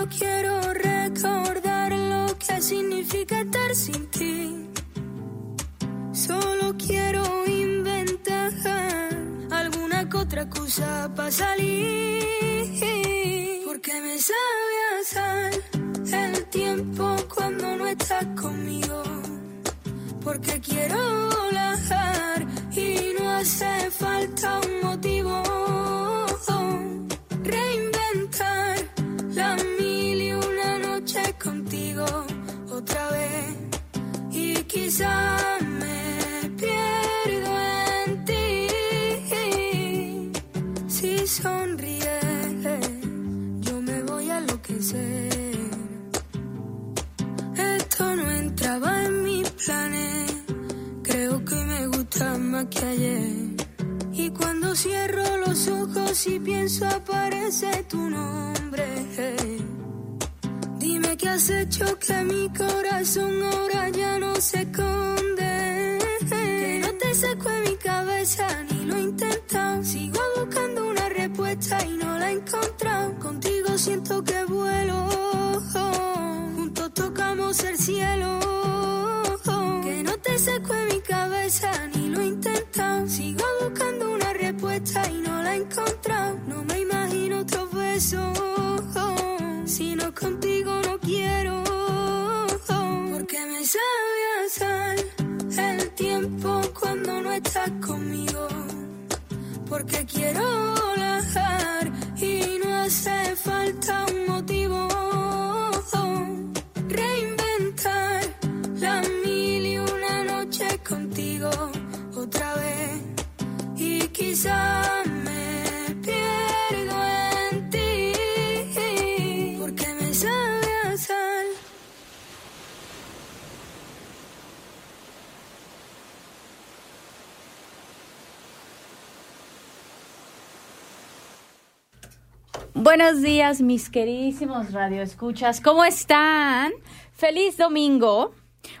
no quiero recordar lo que significa estar sin ti. Solo quiero inventar alguna otra cosa para salir. Porque me sabe a sal el tiempo cuando no estás conmigo. Porque quiero volar y no hace falta un motivo. Que me gusta más que ayer. Y cuando cierro los ojos y pienso aparece tu nombre. Qué has hecho que mi corazón ahora ya no se esconde. Que no te saco en mi cabeza ni lo he. Sigo buscando una respuesta y no la he encontrado. Contigo siento que vuelo. Juntos tocamos el cielo. Que no te saco en mi cabeza ni lo he. Sigo buscando una respuesta y no la he encontrado. No me imagino otros besos. Conmigo. Porque quiero volar y no hace falta un Buenos días, mis queridísimos radioescuchas. ¿Cómo están? Feliz domingo.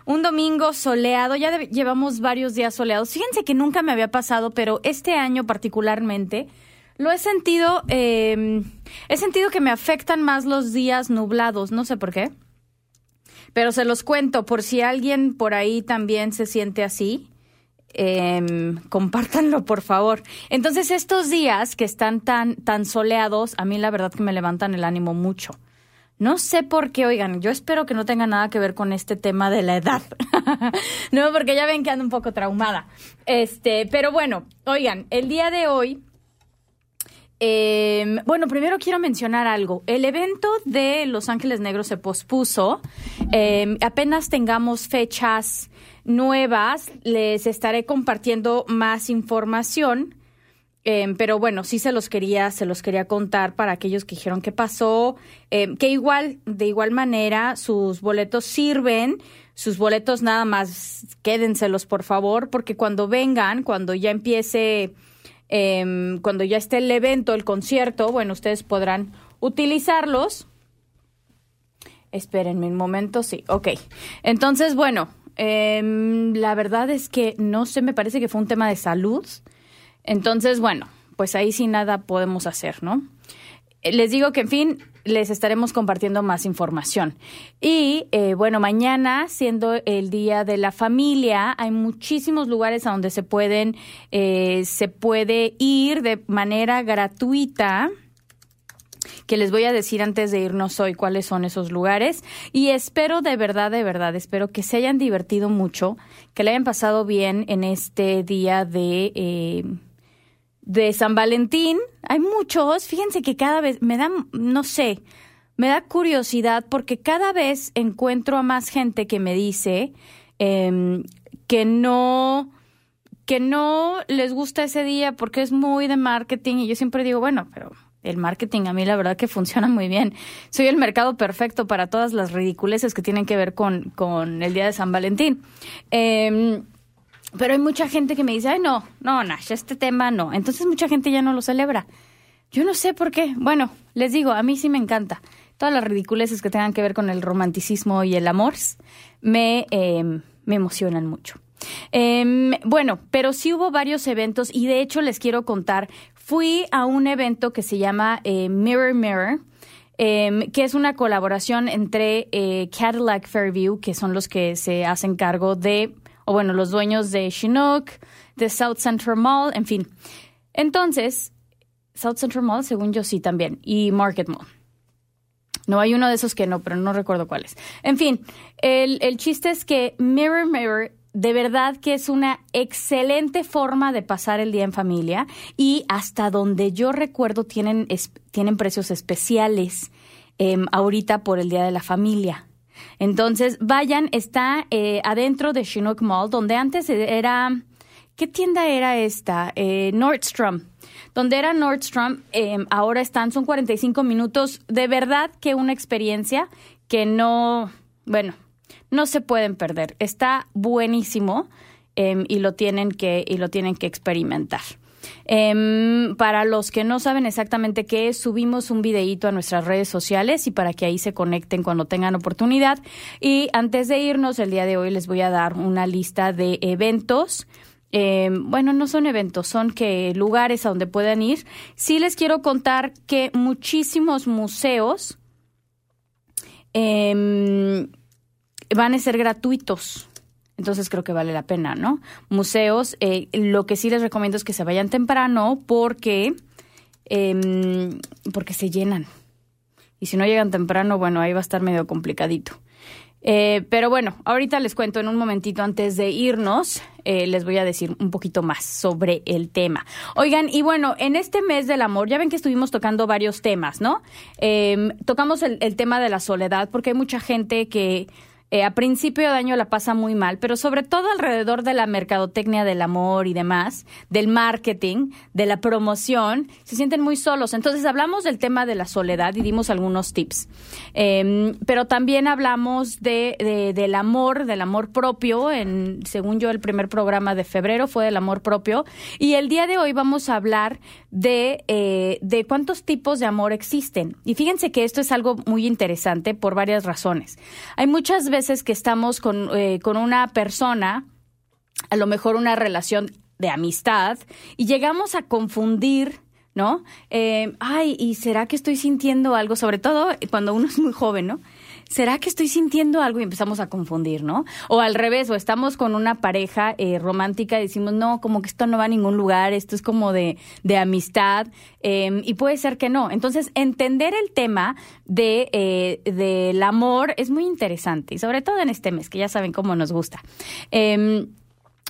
Un domingo soleado. Ya llevamos varios días soleados. Fíjense que nunca me había pasado, pero este año particularmente lo he sentido. eh, he sentido que me afectan más los días nublados. No sé por qué. Pero se los cuento por si alguien por ahí también se siente así. Em, compártanlo, por favor. Entonces, estos días que están tan, tan soleados, a mí la verdad que me levantan el ánimo mucho. No sé por qué, oigan, yo espero que no tenga nada que ver con este tema de la edad. no, porque ya ven que ando un poco traumada. Este, pero bueno, oigan, el día de hoy eh, bueno, primero quiero mencionar algo. El evento de Los Ángeles Negros se pospuso. Eh, apenas tengamos fechas nuevas, les estaré compartiendo más información. Eh, pero bueno, sí se los quería, se los quería contar para aquellos que dijeron qué pasó, eh, que igual, de igual manera, sus boletos sirven, sus boletos nada más quédenselos por favor, porque cuando vengan, cuando ya empiece eh, cuando ya esté el evento, el concierto, bueno, ustedes podrán utilizarlos. Espérenme un momento, sí, ok. Entonces, bueno, eh, la verdad es que no sé, me parece que fue un tema de salud. Entonces, bueno, pues ahí sí nada podemos hacer, ¿no? Eh, Les digo que, en fin, les estaremos compartiendo más información. Y eh, bueno, mañana, siendo el Día de la Familia, hay muchísimos lugares a donde se pueden, eh, se puede ir de manera gratuita que les voy a decir antes de irnos hoy cuáles son esos lugares. Y espero de verdad, de verdad, espero que se hayan divertido mucho, que le hayan pasado bien en este día de... eh, de San Valentín. Hay muchos, fíjense que cada vez me da, no sé, me da curiosidad porque cada vez encuentro a más gente que me dice em, que no que no les gusta ese día porque es muy de marketing y yo siempre digo, bueno, pero el marketing a mí la verdad que funciona muy bien. Soy el mercado perfecto para todas las ridiculeces que tienen que ver con, con el día de San Valentín. Em, pero hay mucha gente que me dice, ay, no, no, Nash, este tema no. Entonces mucha gente ya no lo celebra. Yo no sé por qué. Bueno, les digo, a mí sí me encanta. Todas las ridiculeces que tengan que ver con el romanticismo y el amor me, eh, me emocionan mucho. Eh, bueno, pero sí hubo varios eventos y de hecho les quiero contar. Fui a un evento que se llama eh, Mirror Mirror. em, que es una colaboración entre eh, Cadillac Fairview, que son los que se hacen cargo de, o bueno, los dueños de Chinook, de South Central Mall, en fin. Entonces, South Central Mall, según yo sí también, y Market Mall. No hay uno de esos que no, pero no recuerdo cuál es. En fin, el, el chiste es que Mirror Mirror de verdad que es una excelente forma de pasar el día en familia y hasta donde yo recuerdo tienen, tienen precios especiales em, ahorita por el Día de la Familia. Entonces, vayan, está eh, adentro de Chinook Mall, donde antes era... ¿Qué tienda era esta? Eh, Nordstrom. Donde era Nordstrom, em, ahora están, son 45 minutos. De verdad que una experiencia que no, bueno, no se pueden perder. Está buenísimo em, y, lo tienen que, y lo tienen que experimentar. Em, para los que no saben exactamente qué es, subimos un videíto a nuestras redes sociales y para que ahí se conecten cuando tengan oportunidad. Y antes de irnos, el día de hoy les voy a dar una lista de eventos. Em, bueno, no son eventos, son que lugares a donde puedan ir. Sí les quiero contar que muchísimos museos van a ser gratuitos. Entonces creo que vale la pena, ¿no? Museos, eh, lo que sí les recomiendo es que se vayan temprano porque, em, porque se llenan. Y si no llegan temprano, bueno, ahí va a estar medio complicadito. Eh, pero bueno, ahorita les cuento en un momentito antes de irnos, eh, les voy a decir un poquito más sobre el tema. Oigan, y bueno, en este mes del amor, ya ven que estuvimos tocando varios temas, ¿no? Em, tocamos el tema de la soledad, porque hay mucha gente que eh, a principio de año la pasa muy mal, pero sobre todo alrededor de la mercadotecnia del amor y demás, del marketing, de la promoción, se sienten muy solos. Entonces hablamos del tema de la soledad y dimos algunos tips. Em, pero también hablamos de, del amor, del amor propio. En, según yo, el primer programa de febrero fue del amor propio. Y el día de hoy vamos a hablar de, eh, de cuántos tipos de amor existen. Y fíjense que esto es algo muy interesante por varias razones. Hay muchas veces que estamos con, eh, con una persona, a lo mejor una relación de amistad, y llegamos a confundir ¿no? Eh, ay, ¿y será que estoy sintiendo algo? Sobre todo cuando uno es muy joven, ¿no? ¿Será que estoy sintiendo algo? Y empezamos a confundir, ¿no? O al revés, o estamos con una pareja eh, romántica y decimos, no, como que esto no va a ningún lugar, esto es como de, de amistad, em, y puede ser que no. Entonces, entender el tema de, eh, del amor es muy interesante, y sobre todo en este mes, que ya saben cómo nos gusta. Em,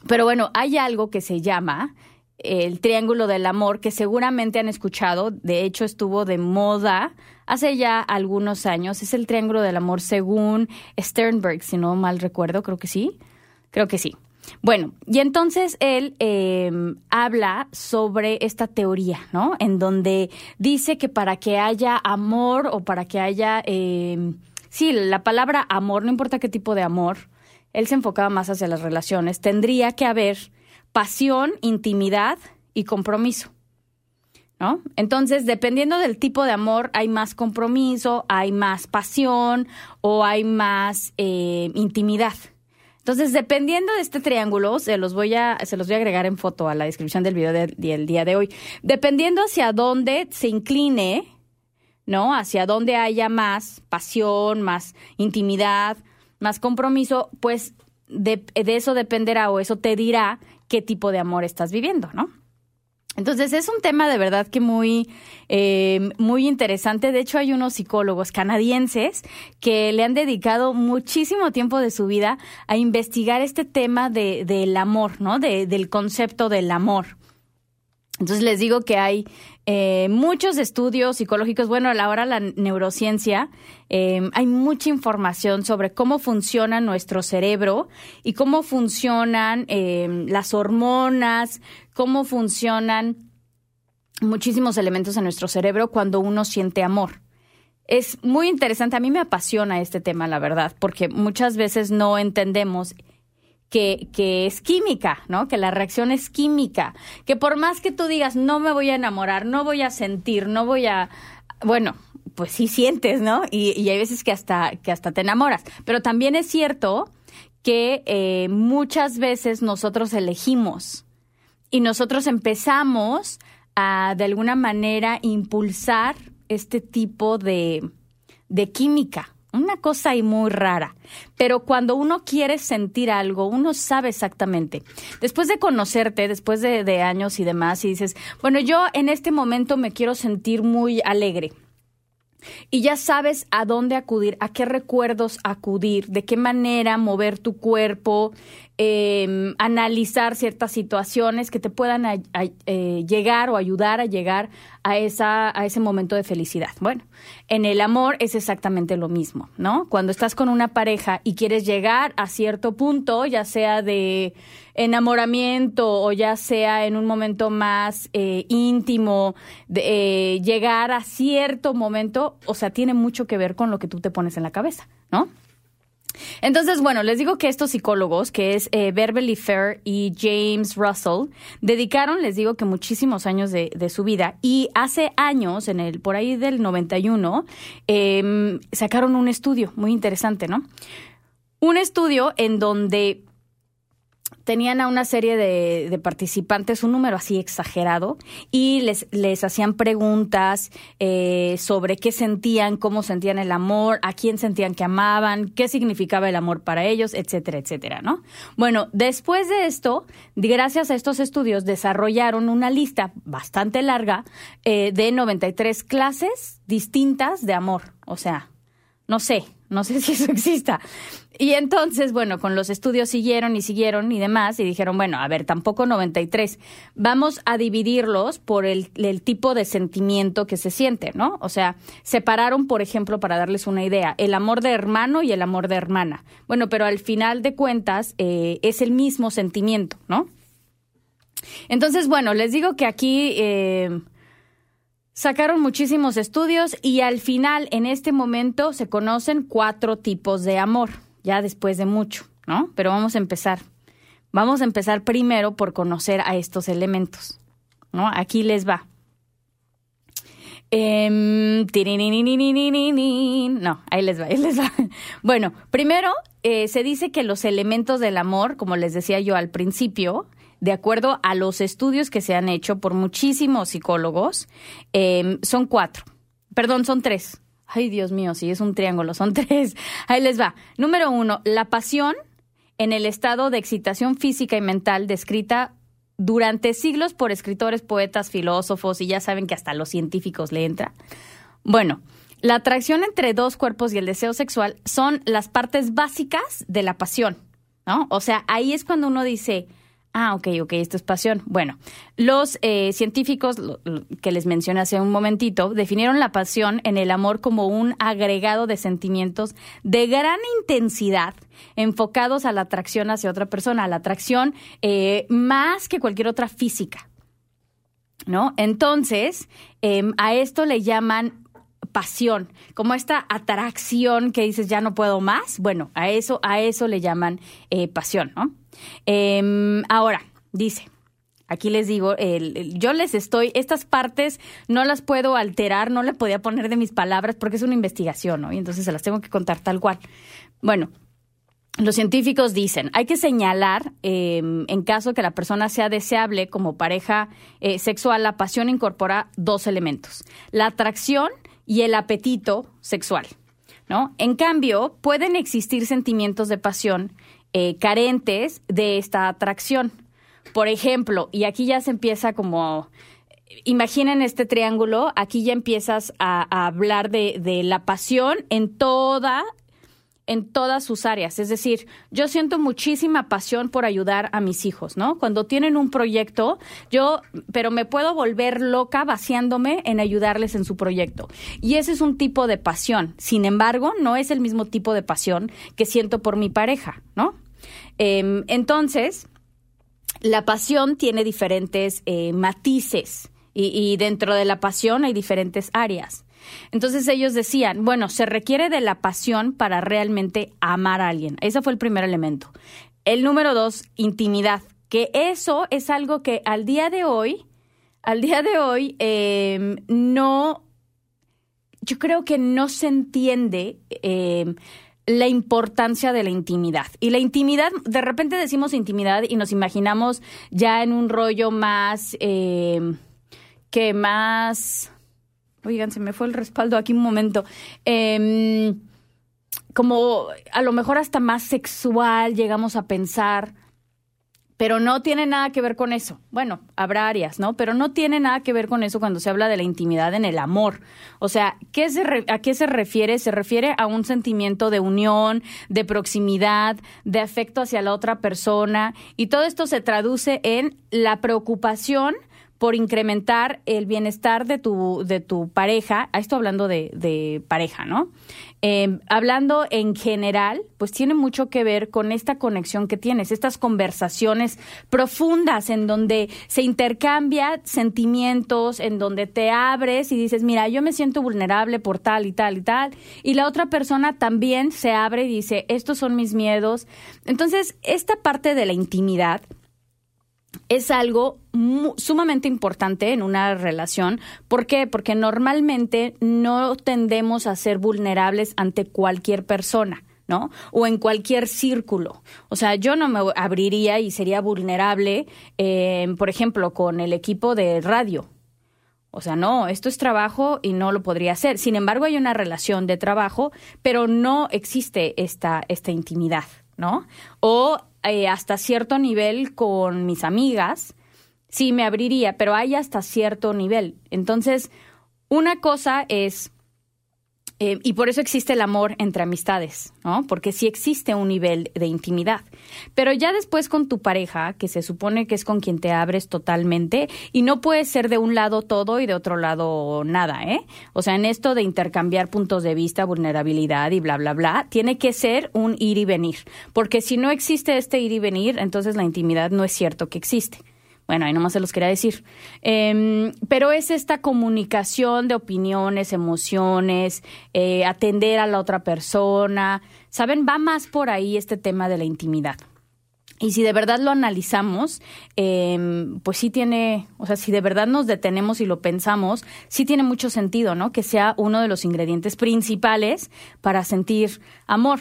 pero bueno, hay algo que se llama el Triángulo del Amor, que seguramente han escuchado, de hecho estuvo de moda hace ya algunos años. Es el Triángulo del Amor según Sternberg, si no mal recuerdo, creo que sí, creo que sí. Bueno, y entonces él em, habla sobre esta teoría, ¿no? En donde dice que para que haya amor o para que haya, eh, sí, la palabra amor, no importa qué tipo de amor, él se enfocaba más hacia las relaciones, tendría que haber pasión, intimidad y compromiso. ¿No? Entonces, dependiendo del tipo de amor, hay más compromiso, hay más pasión o hay más eh, intimidad. Entonces, dependiendo de este triángulo, se los voy a, se los voy a agregar en foto a la descripción del video del, día de hoy. Dependiendo hacia dónde se incline, ¿no? Hacia dónde haya más pasión, más intimidad, más compromiso, pues de, de, eso dependerá o eso te dirá qué tipo de amor estás viviendo, ¿no? Entonces es un tema de verdad que muy, eh, muy interesante. De hecho, hay unos psicólogos canadienses que le han dedicado muchísimo tiempo de su vida a investigar este tema de, del amor, ¿no? De, del concepto del amor. Entonces les digo que hay eh, muchos estudios psicológicos. Bueno, a la neurociencia, eh, hay mucha información sobre cómo funciona nuestro cerebro y cómo funcionan eh, las hormonas, cómo funcionan muchísimos elementos en nuestro cerebro cuando uno siente amor. Es muy interesante, a mí me apasiona este tema, la verdad, porque muchas veces no entendemos que, que es química, ¿no? Que la reacción es química, que por más que tú digas, no me voy a enamorar, no voy a sentir, no voy a, bueno, pues sí sientes, ¿no? Y, hay veces que hasta, que hasta te enamoras. Pero también es cierto que eh, muchas veces nosotros elegimos y nosotros empezamos a, de alguna manera, impulsar este tipo de, de química, una cosa ahí muy rara. Pero cuando uno quiere sentir algo, uno sabe exactamente. Después de conocerte, después de, de años y demás, y dices, bueno, yo en este momento me quiero sentir muy alegre y ya sabes a dónde acudir, a qué recuerdos acudir, de qué manera mover tu cuerpo, em, analizar ciertas situaciones que te puedan eh, llegar o ayudar a llegar a, esa, a ese momento de felicidad. Bueno, en el amor es exactamente lo mismo, ¿no? Cuando estás con una pareja y quieres llegar a cierto punto, ya sea de enamoramiento o ya sea en un momento más eh, íntimo, de, eh, llegar a cierto momento, o sea, tiene mucho que ver con lo que tú te pones en la cabeza, ¿no? Entonces, bueno, les digo que estos psicólogos, que es eh, Beverly Fair y James Russell, dedicaron, les digo que muchísimos años de, su vida y hace años, en el por ahí del 91, em, sacaron un estudio muy interesante, ¿no? Un estudio en donde tenían a una serie de, participantes, un número así exagerado, y les, les hacían preguntas eh, sobre qué sentían, cómo sentían el amor, a quién sentían que amaban, qué significaba el amor para ellos, etcétera, etcétera, ¿no? Bueno, después de esto, gracias a estos estudios, desarrollaron una lista bastante larga eh, de 93 clases distintas de amor, o sea, no sé, no sé si eso exista. Y entonces, bueno, con los estudios siguieron y siguieron y demás, y dijeron, bueno, a ver, tampoco 93. Vamos a dividirlos por el, tipo de sentimiento que se siente, ¿no? O sea, separaron, por ejemplo, para darles una idea, el amor de hermano y el amor de hermana. Bueno, pero al final de cuentas eh, es el mismo sentimiento, ¿no? Entonces, bueno, les digo que aquí... Eh, Sacaron muchísimos estudios y al final, en este momento, se conocen cuatro tipos de amor, ya después de mucho, ¿no? Pero vamos a empezar. Vamos a empezar primero por conocer a estos elementos, ¿no? Aquí les va. no, ahí les va, ahí les va. Bueno, primero eh, se dice que los elementos del amor, como les decía yo al principio, de acuerdo a los estudios que se han hecho por muchísimos psicólogos, em, son cuatro. Perdón, son tres. Ay, Dios mío, si es un triángulo, son tres. Ahí les va. Número uno, la pasión en el estado de excitación física y mental descrita durante siglos por escritores, poetas, filósofos, y ya saben que hasta los científicos le entra. Bueno, la atracción entre dos cuerpos y el deseo sexual son las partes básicas de la pasión, ¿no? O sea, ahí es cuando uno dice, Ah, ok, ok, esto es pasión. Bueno, los eh, científicos que les mencioné hace un momentito definieron la pasión en el amor como un agregado de sentimientos de gran intensidad enfocados a la atracción hacia otra persona, a la atracción eh, más que cualquier otra física. ¿No? Entonces, em, a esto le llaman pasión, como esta atracción que dices ya no puedo más. Bueno, a eso, a eso le llaman eh, pasión, ¿no? Em, ahora, dice, aquí les digo, yo les estoy, estas partes no las puedo alterar, no le podía poner de mis palabras porque es una investigación, ¿no? Y entonces se las tengo que contar tal cual. Bueno, los científicos dicen, hay que señalar, em, en caso que la persona sea deseable como pareja eh, sexual, la pasión incorpora dos elementos, la atracción y el apetito sexual. ¿no? En cambio, pueden existir sentimientos de pasión eh, carentes de esta atracción. Por ejemplo, y aquí ya se empieza como imaginen este triángulo, aquí ya empiezas a, hablar de, de, la pasión en toda en todas sus áreas. Es decir, yo siento muchísima pasión por ayudar a mis hijos, ¿no? Cuando tienen un proyecto, yo, pero me puedo volver loca vaciándome en ayudarles en su proyecto. Y ese es un tipo de pasión. Sin embargo, no es el mismo tipo de pasión que siento por mi pareja, ¿no? Em, entonces, la pasión tiene diferentes eh, matices y dentro de la pasión hay diferentes áreas. Entonces ellos decían, bueno, se requiere de la pasión para realmente amar a alguien. Ese fue el primer elemento. El número dos, intimidad, que eso es algo que al día de hoy, al día de hoy, em, no, yo creo que no se entiende. Em, la importancia de la intimidad. Y la intimidad, de repente decimos intimidad y nos imaginamos ya en un rollo más, em, que más oigan, se me fue el respaldo aquí un momento. Em, como a lo mejor hasta más sexual llegamos a pensar pero no tiene nada que ver con eso. Bueno, habrá áreas, ¿no? Pero no tiene nada que ver con eso cuando se habla de la intimidad en el amor. O sea, ¿qué ¿a qué se refiere? Se refiere a un sentimiento de unión, de proximidad, de afecto hacia la otra persona y todo esto se traduce en la preocupación por incrementar el bienestar de tu, de tu pareja, esto hablando de, de pareja, ¿no? Em, hablando en general, pues tiene mucho que ver con esta conexión que tienes, estas conversaciones profundas en donde se intercambia sentimientos, en donde te abres y dices, mira, yo me siento vulnerable por tal y tal y tal, y la otra persona también se abre y dice, estos son mis miedos. Entonces, esta parte de la intimidad, es algo sumamente importante en una relación. ¿Por qué? Porque normalmente no tendemos a ser vulnerables ante cualquier persona. ¿no? O en cualquier círculo. O sea, yo no me abriría y sería vulnerable, eh, por ejemplo, con el equipo de radio. O sea, no, esto es trabajo y no lo podría hacer. Sin embargo, hay una relación de trabajo, pero no existe esta, esta intimidad, ¿no? O eh, hasta cierto nivel con mis amigas, sí me abriría, pero hay hasta cierto nivel. Entonces, una cosa es eh, y por eso existe el amor entre amistades, ¿no? Porque sí existe un nivel de intimidad. Pero ya después con tu pareja, que se supone que es con quien te abres totalmente, y no puede ser de un lado todo y de otro lado nada, ¿eh? O sea, en esto de intercambiar puntos de vista, vulnerabilidad y bla, bla, bla, tiene que ser un ir y venir. Porque si no existe este ir y venir, entonces la intimidad no es cierto que existe. Bueno, ahí nomás se los quería decir. Em, pero es esta comunicación de opiniones, emociones, eh, atender a la otra persona. ¿Saben? Va más por ahí este tema de la intimidad. Y si de verdad lo analizamos, em, pues sí tiene, o sea, si de verdad nos detenemos y lo pensamos, sí tiene mucho sentido, ¿no? Que sea uno de los ingredientes principales para sentir amor.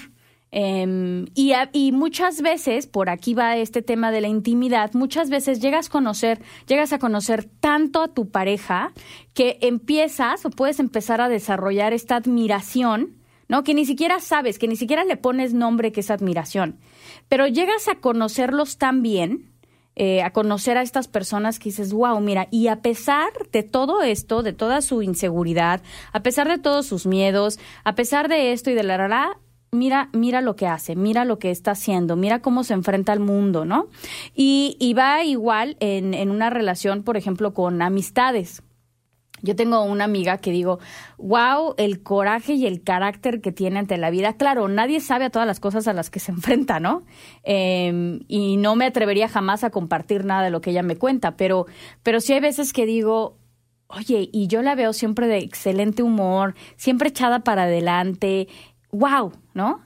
Em, y, muchas veces, por aquí va este tema de la intimidad, muchas veces llegas a conocer, llegas a conocer tanto a tu pareja que empiezas o puedes empezar a desarrollar esta admiración, ¿no? Que ni siquiera sabes, que ni siquiera le pones nombre que es admiración. Pero llegas a conocerlos tan bien, eh, a conocer a estas personas que dices, wow, mira, y a pesar de todo esto, de toda su inseguridad, a pesar de todos sus miedos, a pesar de esto y de la la, mira, mira lo que hace, mira lo que está haciendo, mira cómo se enfrenta al mundo, ¿no? Y, y va igual en, en una relación, por ejemplo, con amistades. Yo tengo una amiga que digo, wow, el coraje y el carácter que tiene ante la vida. Claro, nadie sabe a todas las cosas a las que se enfrenta, ¿no? Em, y no me atrevería jamás a compartir nada de lo que ella me cuenta, pero, pero sí hay veces que digo, oye, y yo la veo siempre de excelente humor, siempre echada para adelante, wow, ¿no?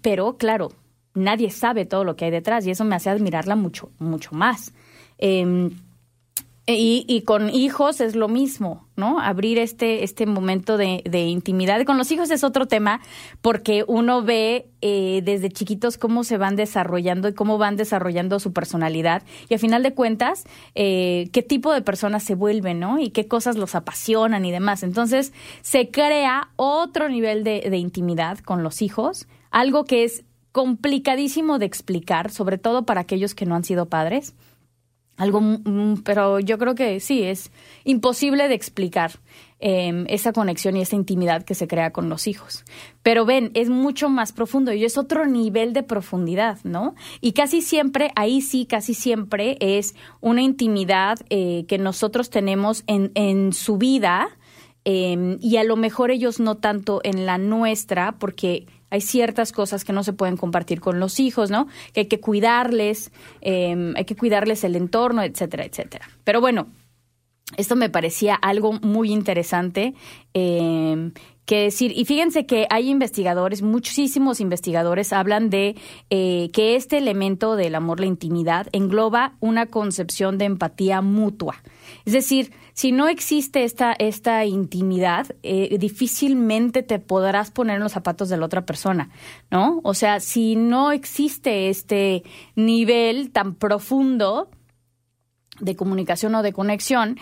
Pero claro, nadie sabe todo lo que hay detrás y eso me hace admirarla mucho, mucho más. Em, y, y, con hijos es lo mismo, ¿no? Abrir este, este momento de, de intimidad. Con los hijos es otro tema porque uno ve eh, desde chiquitos cómo se van desarrollando y cómo van desarrollando su personalidad y a final de cuentas eh, qué tipo de personas se vuelven, ¿no? Y qué cosas los apasionan y demás. Entonces se crea otro nivel de, de intimidad con los hijos, algo que es complicadísimo de explicar, sobre todo para aquellos que no han sido padres algo, pero yo creo que sí, es imposible de explicar em, esa conexión y esa intimidad que se crea con los hijos. Pero ven, es mucho más profundo y es otro nivel de profundidad, ¿no? Y casi siempre, ahí sí, casi siempre es una intimidad eh, que nosotros tenemos en, en su vida em, y a lo mejor ellos no tanto en la nuestra, porque hay ciertas cosas que no se pueden compartir con los hijos, ¿no? Que hay que cuidarles, em, hay que cuidarles el entorno, etcétera, etcétera. Pero bueno, esto me parecía algo muy interesante eh, que decir. Y fíjense que hay investigadores, muchísimos investigadores hablan de eh, que este elemento del amor, la intimidad, engloba una concepción de empatía mutua. Es decir, si no existe esta, esta intimidad, eh, difícilmente te podrás poner en los zapatos de la otra persona, ¿no? O sea, si no existe este nivel tan profundo de comunicación o de conexión,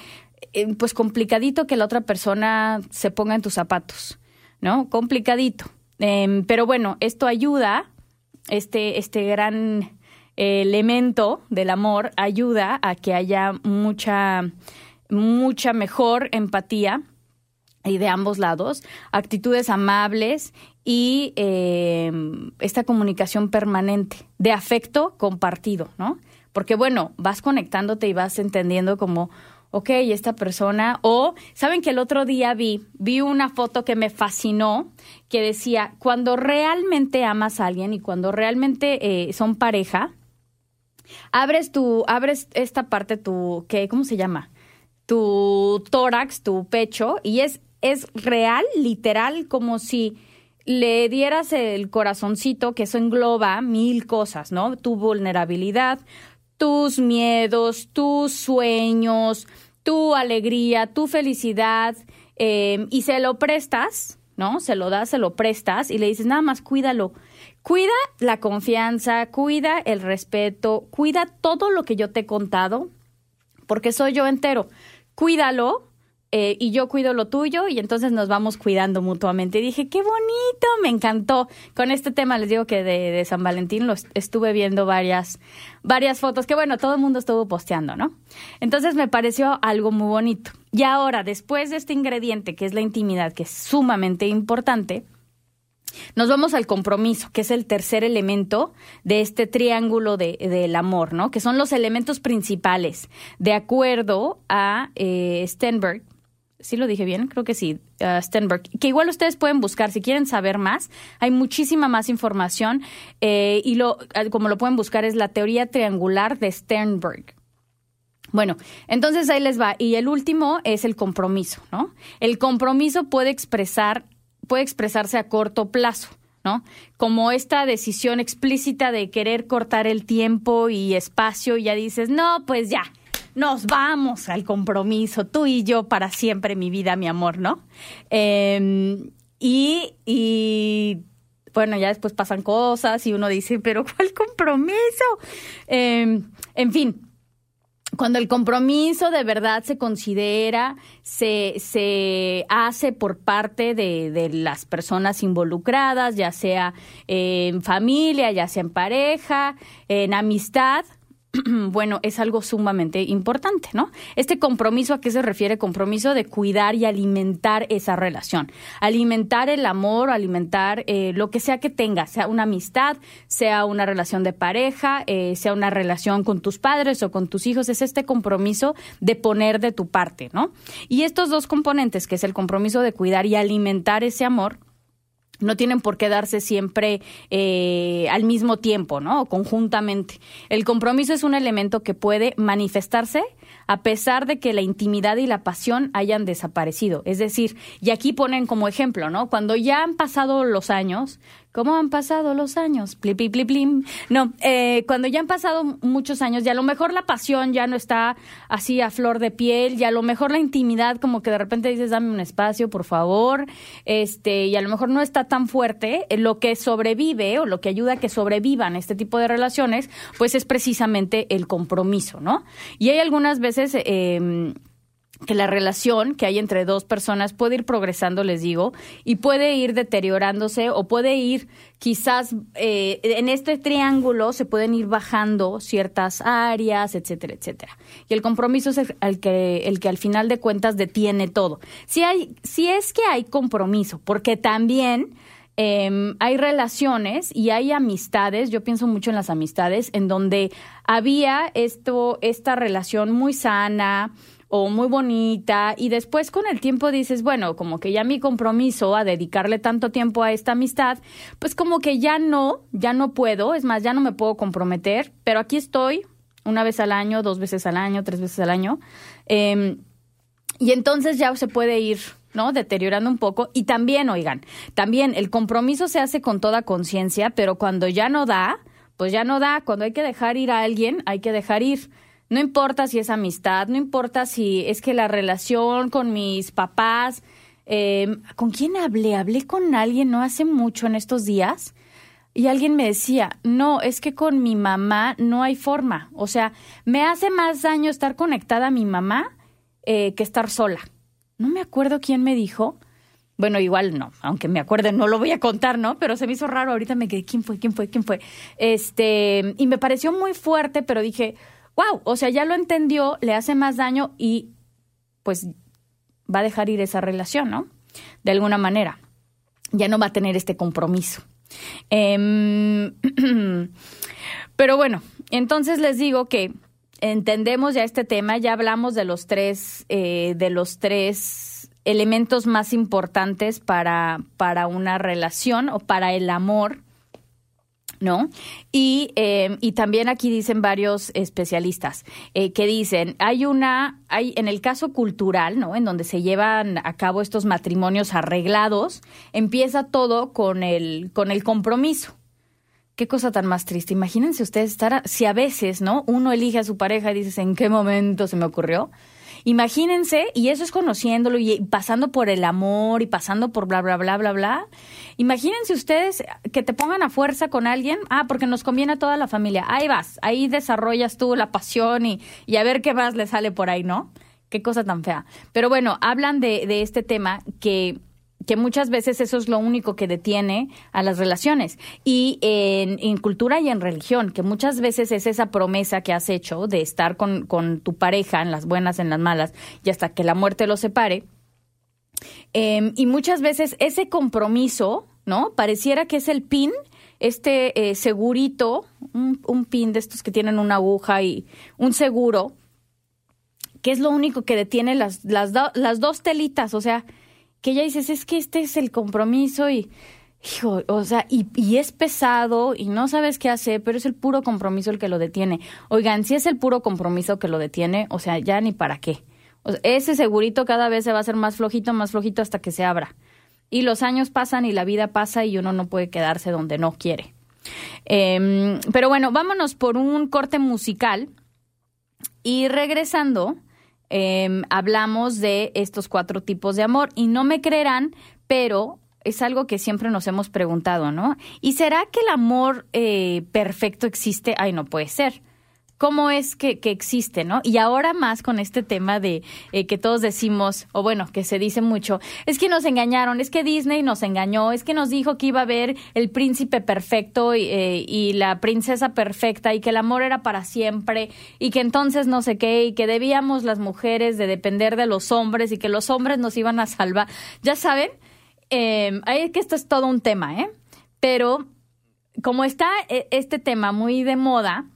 eh, pues complicadito que la otra persona se ponga en tus zapatos, ¿no? Complicadito. Em, pero bueno, esto ayuda, este, este gran elemento del amor ayuda a que haya mucha, mucha mejor empatía y de ambos lados, actitudes amables y em, esta comunicación permanente de afecto compartido, ¿no? Porque bueno, vas conectándote y vas entendiendo como, ok, esta persona, o saben que el otro día vi, vi una foto que me fascinó, que decía, cuando realmente amas a alguien y cuando realmente eh, son pareja, abres tu, abres esta parte, tu, ¿qué, ¿cómo se llama? Tu tórax, tu pecho, y es, es real, literal, como si le dieras el corazoncito, que eso engloba mil cosas, ¿no? Tu vulnerabilidad, tus miedos, tus sueños, tu alegría, tu felicidad, em, y se lo prestas, ¿no? Se lo das, se lo prestas y le dices, nada más cuídalo. Cuida la confianza, cuida el respeto, cuida todo lo que yo te he contado, porque soy yo entero. Cuídalo, eh, y yo cuido lo tuyo y entonces nos vamos cuidando mutuamente. Y dije, qué bonito, me encantó. Con este tema les digo que de, San Valentín lo estuve viendo varias, varias fotos que bueno, todo el mundo estuvo posteando, ¿no? Entonces me pareció algo muy bonito. Y ahora, después de este ingrediente que es la intimidad, que es sumamente importante, nos vamos al compromiso, que es el tercer elemento de este triángulo de, del amor, ¿no? Que son los elementos principales, de acuerdo a eh, Stenberg, sí lo dije bien, creo que sí, uh, Stenberg, que igual ustedes pueden buscar si quieren saber más. Hay muchísima más información eh, y lo, eh, como lo pueden buscar es la teoría triangular de Sternberg. Bueno, entonces ahí les va. Y el último es el compromiso, ¿no? El compromiso puede expresar, puede expresarse a corto plazo. ¿no? Como esta decisión explícita de querer cortar el tiempo y espacio y ya dices, no, pues ya, nos vamos al compromiso, tú y yo para siempre, mi vida, mi amor, ¿no? Em, y, y bueno, ya después pasan cosas y uno dice, pero ¿cuál compromiso? Em, en fin, cuando el compromiso de verdad se considera, se, se hace por parte de, de, las personas involucradas, ya sea en familia, ya sea en pareja, en amistad, bueno, es algo sumamente importante, ¿no? Este compromiso, ¿a qué se refiere? Compromiso de cuidar y alimentar esa relación, alimentar el amor, alimentar eh, lo que sea que tengas, sea una amistad, sea una relación de pareja, eh, sea una relación con tus padres o con tus hijos, es este compromiso de poner de tu parte, ¿no? Y estos dos componentes, que es el compromiso de cuidar y alimentar ese amor, no tienen por qué darse siempre eh, al mismo tiempo, ¿no? Conjuntamente. El compromiso es un elemento que puede manifestarse a pesar de que la intimidad y la pasión hayan desaparecido. Es decir, y aquí ponen como ejemplo, ¿no? Cuando ya han pasado los años, ¿Cómo han pasado los años? Pli, pli, pli, plim. No, eh, cuando ya han pasado muchos años y a lo mejor la pasión ya no está así a flor de piel y a lo mejor la intimidad como que de repente dices, dame un espacio, por favor, este, y a lo mejor no está tan fuerte, eh, lo que sobrevive o lo que ayuda a que sobrevivan este tipo de relaciones, pues es precisamente el compromiso, ¿no? Y hay algunas veces... Eh, que la relación que hay entre dos personas puede ir progresando, les digo, y puede ir deteriorándose o puede ir quizás eh, en este triángulo se pueden ir bajando ciertas áreas, etcétera, etcétera. Y el compromiso es el, que, el que al final de cuentas detiene todo. Si, hay, si es que hay compromiso, porque también... Em, hay relaciones y hay amistades, yo pienso mucho en las amistades, en donde había esto, esta relación muy sana, o muy bonita y después con el tiempo dices, bueno, como que ya mi compromiso a dedicarle tanto tiempo a esta amistad, pues como que ya no, ya no puedo, es más, ya no me puedo comprometer, pero aquí estoy una vez al año, dos veces al año, tres veces al año. Em, y entonces ya se puede ir ¿no? Deteriorando un poco. Y también, oigan, también el compromiso se hace con toda conciencia, pero cuando ya no da, pues ya no da. Cuando hay que dejar ir a alguien, hay que dejar ir. No importa si es amistad, no importa si es que la relación con mis papás, em, ¿con quién hablé? Hablé con alguien no hace mucho en estos días y alguien me decía, no, es que con mi mamá no hay forma. O sea, me hace más daño estar conectada a mi mamá eh, que estar sola. No me acuerdo quién me dijo. Bueno, igual no, aunque me acuerde, no lo voy a contar, ¿no? Pero se me hizo raro, ahorita me quedé, ¿quién fue? ¿Quién fue? ¿Quién fue? Este, y me pareció muy fuerte, pero dije, wow, o sea, ya lo entendió, le hace más daño y pues va a dejar ir esa relación, ¿no? De alguna manera. Ya no va a tener este compromiso. Em, pero bueno, entonces les digo que entendemos ya este tema, ya hablamos de los tres, eh, de los tres elementos más importantes para, para una relación o para el amor. ¿no? Y, eh, y también aquí dicen varios especialistas eh, que dicen, hay una, hay en el caso cultural, ¿no? En donde se llevan a cabo estos matrimonios arreglados, empieza todo con el, con el compromiso. Qué cosa tan más triste. Imagínense ustedes estar, si a veces, ¿no? Uno elige a su pareja y dices, ¿en qué momento se me ocurrió? Imagínense, y eso es conociéndolo y pasando por el amor y pasando por bla, bla, bla, bla, bla. Imagínense ustedes que te pongan a fuerza con alguien, ah, porque nos conviene a toda la familia. Ahí vas, ahí desarrollas tú la pasión y, y a ver qué más le sale por ahí, ¿no? Qué cosa tan fea. Pero bueno, hablan de, de este tema que que muchas veces eso es lo único que detiene a las relaciones. Y en, cultura y en religión, que muchas veces es esa promesa que has hecho de estar con, con tu pareja en las buenas, en las malas, y hasta que la muerte los separe. Em, y muchas veces ese compromiso, ¿no? Pareciera que es el pin, este eh, segurito, un, un pin de estos que tienen una aguja y un seguro, que es lo único que detiene las, las, las dos telitas, o sea, que ya dices, es que este es el compromiso y, hijo, o sea, y, es pesado y no sabes qué hacer, pero es el puro compromiso el que lo detiene. Oigan, si es el puro compromiso que lo detiene, o sea, ya ni para qué. ese segurito cada vez se va a hacer más flojito, más flojito hasta que se abra. Y los años pasan y la vida pasa y uno no puede quedarse donde no quiere. Eh, pero bueno, vámonos por un corte musical y regresando Em, hablamos de estos cuatro tipos de amor y no me creerán, pero es algo que siempre nos hemos preguntado, ¿no? ¿Y será que el amor eh, perfecto existe? Ay, no puede ser cómo es que, existe, ¿no? Y ahora más con este tema de eh, que todos decimos, o bueno, que se dice mucho, es que nos engañaron, es que Disney nos engañó, es que nos dijo que iba a haber el príncipe perfecto y, eh, y la princesa perfecta y que el amor era para siempre y que entonces no sé qué y que debíamos las mujeres de depender de los hombres y que los hombres nos iban a salvar. Ya saben, eh, que esto es todo un tema, ¿eh? Pero como está eh, este tema muy de moda,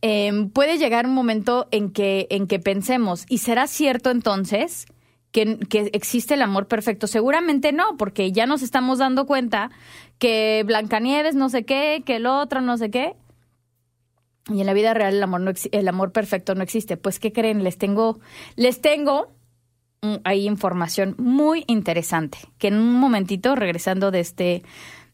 Em, puede llegar un momento en que, en que pensemos, ¿y será cierto entonces que, que, existe el amor perfecto? Seguramente no, porque ya nos estamos dando cuenta que Blancanieves no sé qué, que el otro no sé qué. Y en la vida real el amor, no el amor perfecto no existe. Pues, ¿qué creen? Les tengo, les tengo ahí información muy interesante, que en un momentito, regresando de este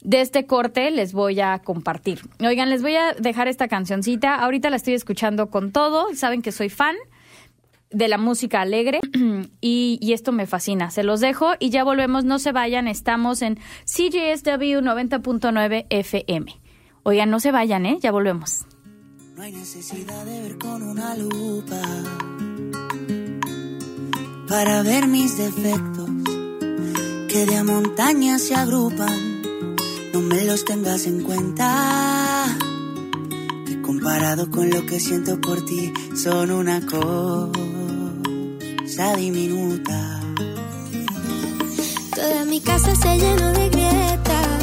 de este corte les voy a compartir. Oigan, les voy a dejar esta cancioncita. Ahorita la estoy escuchando con todo. Saben que soy fan de la música alegre y, y, esto me fascina. Se los dejo y ya volvemos. No se vayan. Estamos en CJSW 90.9 FM. Oigan, no se vayan, ¿eh? Ya volvemos. No hay necesidad de ver con una lupa para ver mis defectos que de a montaña se agrupan no me los tengas en cuenta. Que comparado con lo que siento por ti, son una cosa diminuta. Toda mi casa se llenó de grietas.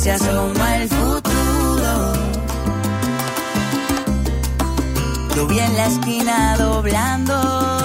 Se asoma el futuro. Lo vi en la esquina doblando.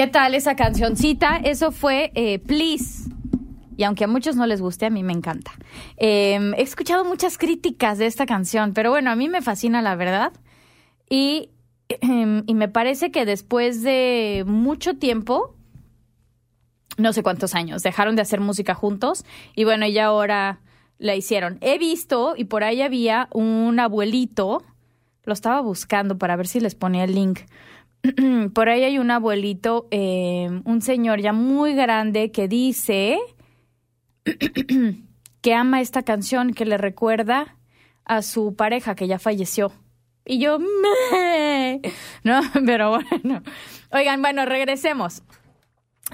¿Qué tal esa cancioncita? Eso fue eh, Please. Y aunque a muchos no les guste, a mí me encanta. Eh, he escuchado muchas críticas de esta canción, pero bueno, a mí me fascina la verdad. Y, em, y me parece que después de mucho tiempo, no sé cuántos años, dejaron de hacer música juntos y bueno, ya ahora la hicieron. He visto y por ahí había un abuelito, lo estaba buscando para ver si les ponía el link. por ahí hay un abuelito, eh, un señor ya muy grande que dice que ama esta canción, que le recuerda a su pareja que ya falleció. Y yo, no, pero bueno. Oigan, bueno, regresemos.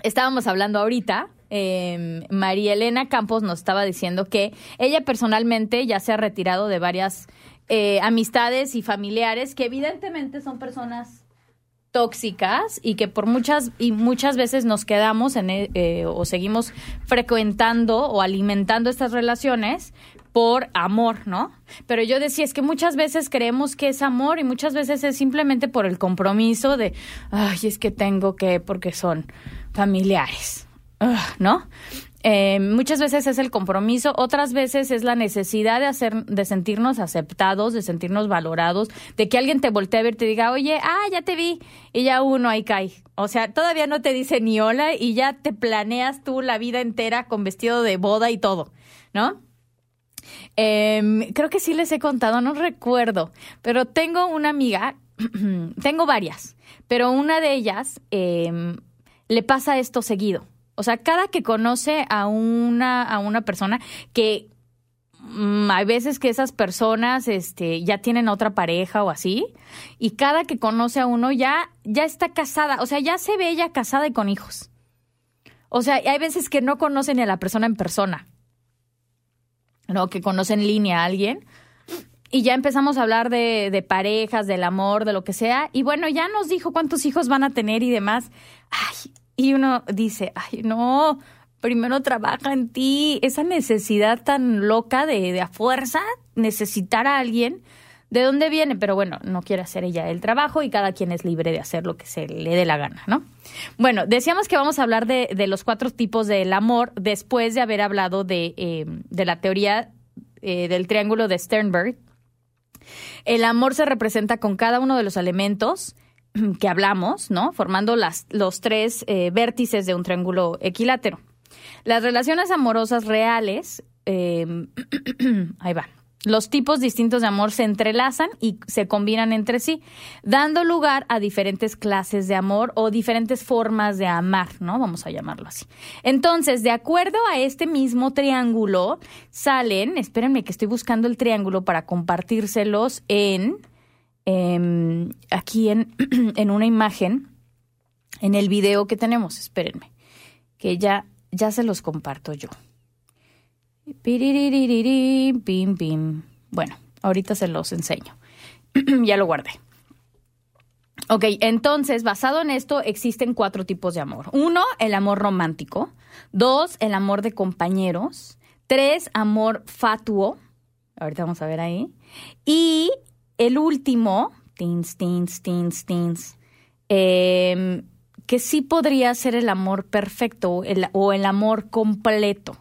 Estábamos hablando ahorita, eh, María Elena Campos nos estaba diciendo que ella personalmente ya se ha retirado de varias eh, amistades y familiares que evidentemente son personas tóxicas y que por muchas y muchas veces nos quedamos en e- eh, o seguimos frecuentando o alimentando estas relaciones por amor, ¿no? Pero yo decía, es que muchas veces creemos que es amor y muchas veces es simplemente por el compromiso de, ay, es que tengo que, porque son familiares, ¿no? Eh, muchas veces es el compromiso, otras veces es la necesidad de hacer, de sentirnos aceptados, de sentirnos valorados, de que alguien te voltee a ver y te diga, oye, ah, ya te vi, y ya uno ahí cae. O sea, todavía no te dice ni hola y ya te planeas tú la vida entera con vestido de boda y todo, ¿no? Em, creo que sí les he contado, no recuerdo, pero tengo una amiga, tengo varias, pero una de ellas em, le pasa esto seguido. O sea, cada que conoce a una, a una persona que mm, hay veces que esas personas este, ya tienen otra pareja o así, y cada que conoce a uno ya, ya está casada, o sea, ya se ve ella casada y con hijos. O sea, hay veces que no conocen a la persona en persona, ¿no? Que conocen en línea a alguien. Y ya empezamos a hablar de, de parejas, del amor, de lo que sea. Y bueno, ya nos dijo cuántos hijos van a tener y demás. Ay, y uno dice, ay, no, primero trabaja en ti. Esa necesidad tan loca de, de a fuerza necesitar a alguien. ¿De dónde viene? Pero bueno, no quiere hacer ella el trabajo y cada quien es libre de hacer lo que se le dé la gana, ¿no? Bueno, decíamos que vamos a hablar de, de los cuatro tipos del amor después de haber hablado de, eh, de la teoría eh, del triángulo de Sternberg. El amor se representa con cada uno de los elementos que hablamos, ¿no? Formando las, los tres eh, vértices de un triángulo equilátero. Las relaciones amorosas reales, eh, ahí va. Los tipos distintos de amor se entrelazan y se combinan entre sí, dando lugar a diferentes clases de amor o diferentes formas de amar, ¿no? Vamos a llamarlo así. Entonces, de acuerdo a este mismo triángulo, salen, espérenme que estoy buscando el triángulo para compartírselos en, em, aquí en, en una imagen. en el video que tenemos, espérenme, que ya, ya se los comparto yo. Pim, pim. Bueno, ahorita se los enseño. ya lo guardé. Ok, entonces, basado en esto, existen cuatro tipos de amor. Uno, el amor romántico. Dos, el amor de compañeros. Tres, amor fatuo. Ahorita vamos a ver ahí. Y el último, teens, teens, teens, teens, em, que sí podría ser el amor perfecto o el amor completo.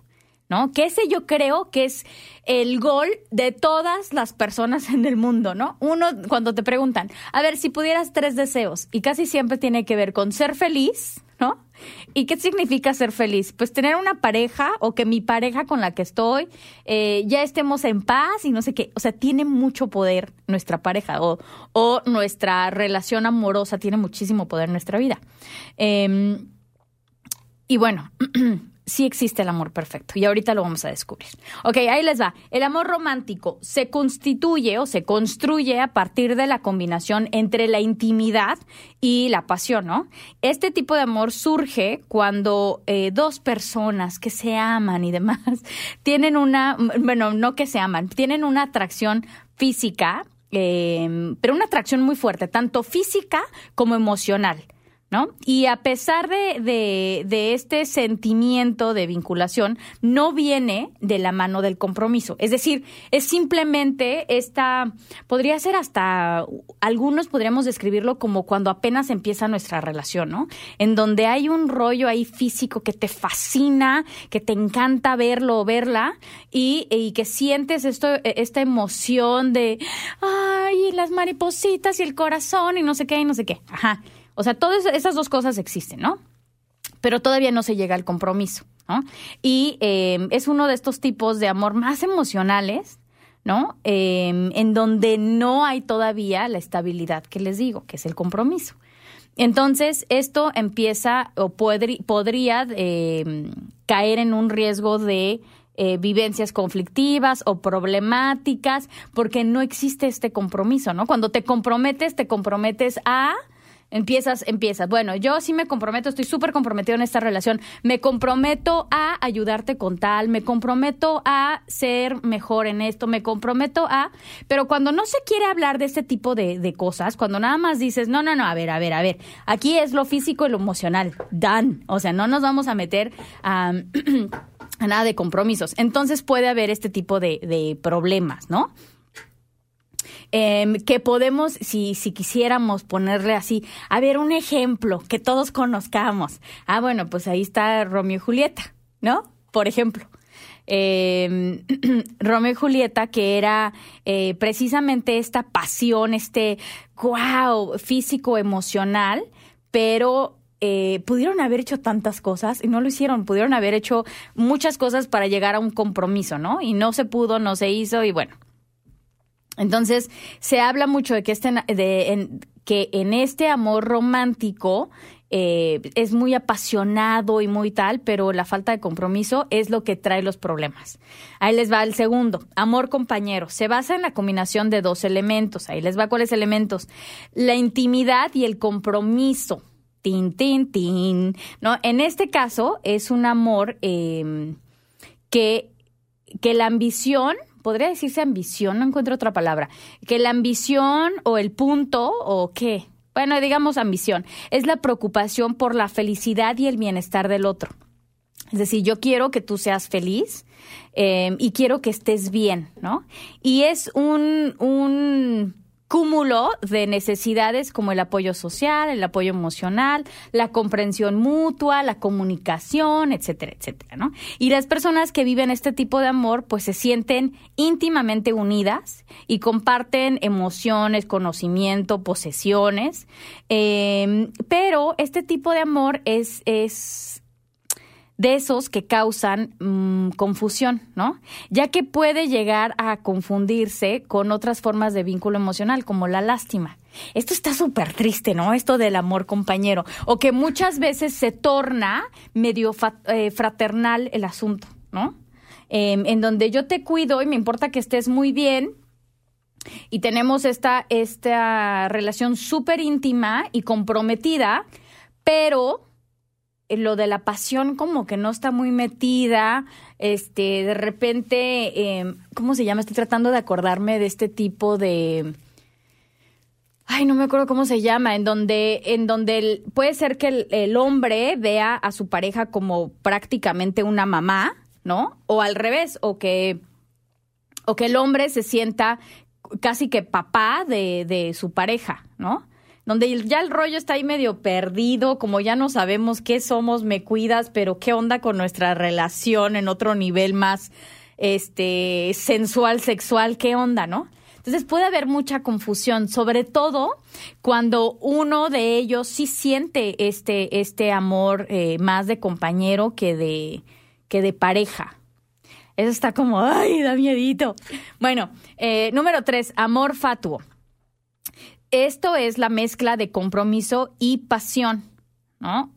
¿no? Que ese yo creo que es el gol de todas las personas en el mundo, ¿no? Uno, cuando te preguntan, a ver, si pudieras tres deseos, y casi siempre tiene que ver con ser feliz. ¿Y qué significa ser feliz? Pues tener una pareja o que mi pareja con la que estoy eh, ya estemos en paz y no sé qué. O sea, tiene mucho poder nuestra pareja o, o nuestra relación amorosa tiene muchísimo poder en nuestra vida. Em, y bueno, sí existe el amor perfecto y ahorita lo vamos a descubrir. Ok, ahí les va. El amor romántico se constituye o se construye a partir de la combinación entre la intimidad y la pasión, ¿no? Este tipo de amor surge cuando eh, dos personas que se aman y demás tienen una, bueno, no que se aman, tienen una atracción física, eh, pero una atracción muy fuerte, tanto física como emocional. ¿No? Y a pesar de, de, este sentimiento de vinculación, no viene de la mano del compromiso. Es decir, es simplemente esta, podría ser hasta, algunos podríamos describirlo como cuando apenas empieza nuestra relación, ¿no? En donde hay un rollo ahí físico que te fascina, que te encanta verlo o verla, y, y que sientes esto, esta emoción de, ay, las maripositas y el corazón y no sé qué, y no sé qué. Ajá. O sea, todas esas dos cosas existen, ¿no? Pero todavía no se llega al compromiso, ¿no? Y eh, es uno de estos tipos de amor más emocionales, ¿no? Em, en donde no hay todavía la estabilidad que les digo, que es el compromiso. Entonces, esto empieza o podría em, caer en un riesgo de eh, vivencias conflictivas o problemáticas, porque no existe este compromiso, ¿no? Cuando te comprometes, te comprometes a Empiezas, empiezas. Bueno, yo sí me comprometo, estoy súper comprometido en esta relación. Me comprometo a ayudarte con tal, me comprometo a ser mejor en esto, me comprometo a... Pero cuando no se quiere hablar de este tipo de, de cosas, cuando nada más dices, no, no, no, a ver, a ver, a ver, aquí es lo físico y lo emocional, dan. O sea, no nos vamos a meter a... nada de compromisos. Entonces puede haber este tipo de, de problemas, ¿no? Em, que podemos, si, si quisiéramos ponerle así, a ver, un ejemplo que todos conozcamos. Ah, bueno, pues ahí está Romeo y Julieta, ¿no? Por ejemplo. Eh, Romeo y Julieta, que era eh, precisamente esta pasión, este wow, físico, emocional, pero eh, pudieron haber hecho tantas cosas y no lo hicieron, pudieron haber hecho muchas cosas para llegar a un compromiso, ¿no? Y no se pudo, no se hizo y bueno, entonces, se habla mucho de que, este, de, en, que en este amor romántico eh, es muy apasionado y muy tal, pero la falta de compromiso es lo que trae los problemas. Ahí les va el segundo, amor compañero. Se basa en la combinación de dos elementos. Ahí les va cuáles elementos. La intimidad y el compromiso. Tin, tin, tin. ¿No? En este caso es un amor eh, que, que la ambición podría decirse ambición, no encuentro otra palabra, que la ambición o el punto o qué, bueno, digamos ambición, es la preocupación por la felicidad y el bienestar del otro. Es decir, yo quiero que tú seas feliz eh, y quiero que estés bien, ¿no? Y es un, un cúmulo de necesidades como el apoyo social, el apoyo emocional, la comprensión mutua, la comunicación, etcétera, etcétera, ¿no? Y las personas que viven este tipo de amor, pues se sienten íntimamente unidas y comparten emociones, conocimiento, posesiones, eh, pero este tipo de amor es, es de esos que causan mm, confusión, ¿no? Ya que puede llegar a confundirse con otras formas de vínculo emocional, como la lástima. Esto está súper triste, ¿no? Esto del amor compañero, o que muchas veces se torna medio eh, fraternal el asunto, ¿no? Em, en donde yo te cuido y me importa que estés muy bien, y tenemos esta, esta relación súper íntima y comprometida, pero lo de la pasión como que no está muy metida, este, de repente, em, ¿cómo se llama? Estoy tratando de acordarme de este tipo de, ay, no me acuerdo cómo se llama, en donde, en donde puede ser que el, el, hombre vea a su pareja como prácticamente una mamá, ¿no? O al revés, o que, o que el hombre se sienta casi que papá de, de su pareja, ¿no? Donde ya el rollo está ahí medio perdido, como ya no sabemos qué somos, me cuidas, pero qué onda con nuestra relación en otro nivel más este sensual, sexual, qué onda, ¿no? Entonces puede haber mucha confusión, sobre todo cuando uno de ellos sí siente este, este amor eh, más de compañero que de, que de pareja. Eso está como, ay, da miedito. Bueno, eh, número tres, amor fatuo. Esto es la mezcla de compromiso y pasión, ¿no?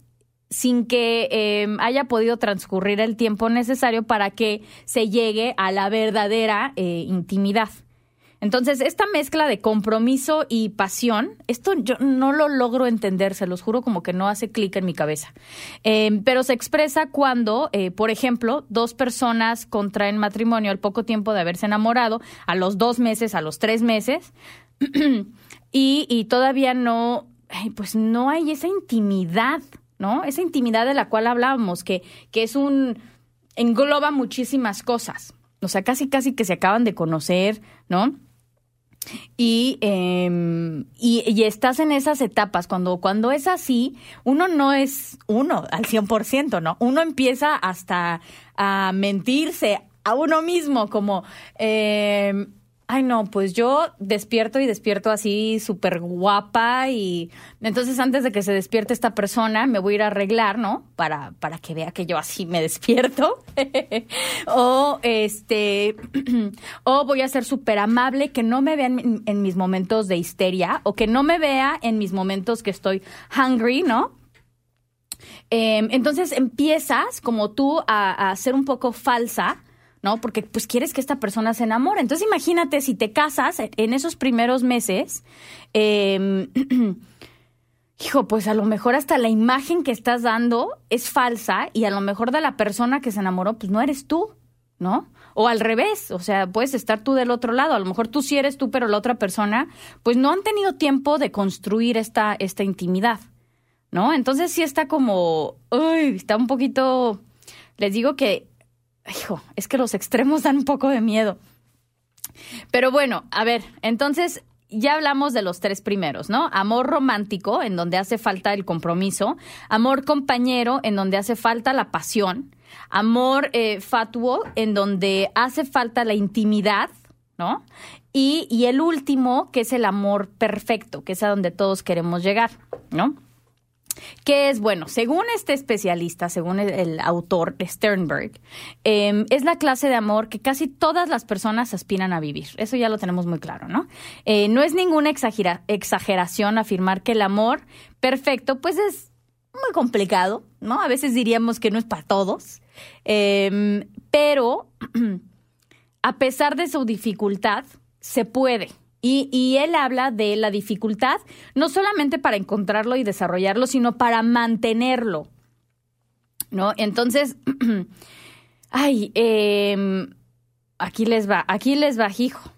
sin que em, haya podido transcurrir el tiempo necesario para que se llegue a la verdadera eh, intimidad. Entonces, esta mezcla de compromiso y pasión, esto yo no lo logro entender, se los juro como que no hace clic en mi cabeza. Em, pero se expresa cuando, eh, por ejemplo, dos personas contraen matrimonio al poco tiempo de haberse enamorado, a los dos meses, a los tres meses, y, y todavía no, pues no hay esa intimidad, ¿no? Esa intimidad de la cual hablábamos, que, que es un, engloba muchísimas cosas. O sea, casi, casi que se acaban de conocer, ¿no? Y, eh, y, y, estás en esas etapas. Cuando, cuando es así, uno no es uno al 100%, ¿no? Uno empieza hasta a mentirse a uno mismo, como, eh, ay no, pues yo despierto y despierto así súper guapa y entonces antes de que se despierte esta persona me voy a ir a arreglar, ¿no? Para, para que vea que yo así me despierto. o este, o voy a ser súper amable, que no me vean en, mis momentos de histeria o que no me vea en mis momentos que estoy hungry, ¿no? Eh, entonces empiezas como tú a, a ser un poco falsa ¿no? Porque pues quieres que esta persona se enamore. Entonces imagínate si te casas en esos primeros meses, eh, hijo, pues a lo mejor hasta la imagen que estás dando es falsa y a lo mejor de la persona que se enamoró, pues no eres tú, ¿no? O al revés, o sea, puedes estar tú del otro lado, a lo mejor tú sí eres tú, pero la otra persona, pues no han tenido tiempo de construir esta, esta intimidad, ¿no? Entonces sí está como, uy, está un poquito, les digo que hijo, es que los extremos dan un poco de miedo. Pero bueno, a ver, entonces ya hablamos de los tres primeros, ¿no? Amor romántico, en donde hace falta el compromiso. Amor compañero, en donde hace falta la pasión. Amor eh, fatuo, en donde hace falta la intimidad, ¿no? Y, y el último, que es el amor perfecto, que es a donde todos queremos llegar, ¿no? Que es, bueno, según este especialista, según el, autor Sternberg, em, es la clase de amor que casi todas las personas aspiran a vivir. Eso ya lo tenemos muy claro, ¿no? Eh, no es ninguna exageración afirmar que el amor perfecto, pues es muy complicado, ¿no? A veces diríamos que no es para todos, em, pero a pesar de su dificultad, se puede. Y, él habla de la dificultad, no solamente para encontrarlo y desarrollarlo, sino para mantenerlo. ¿No? Entonces, ay, em, aquí les va, aquí les va, hijo.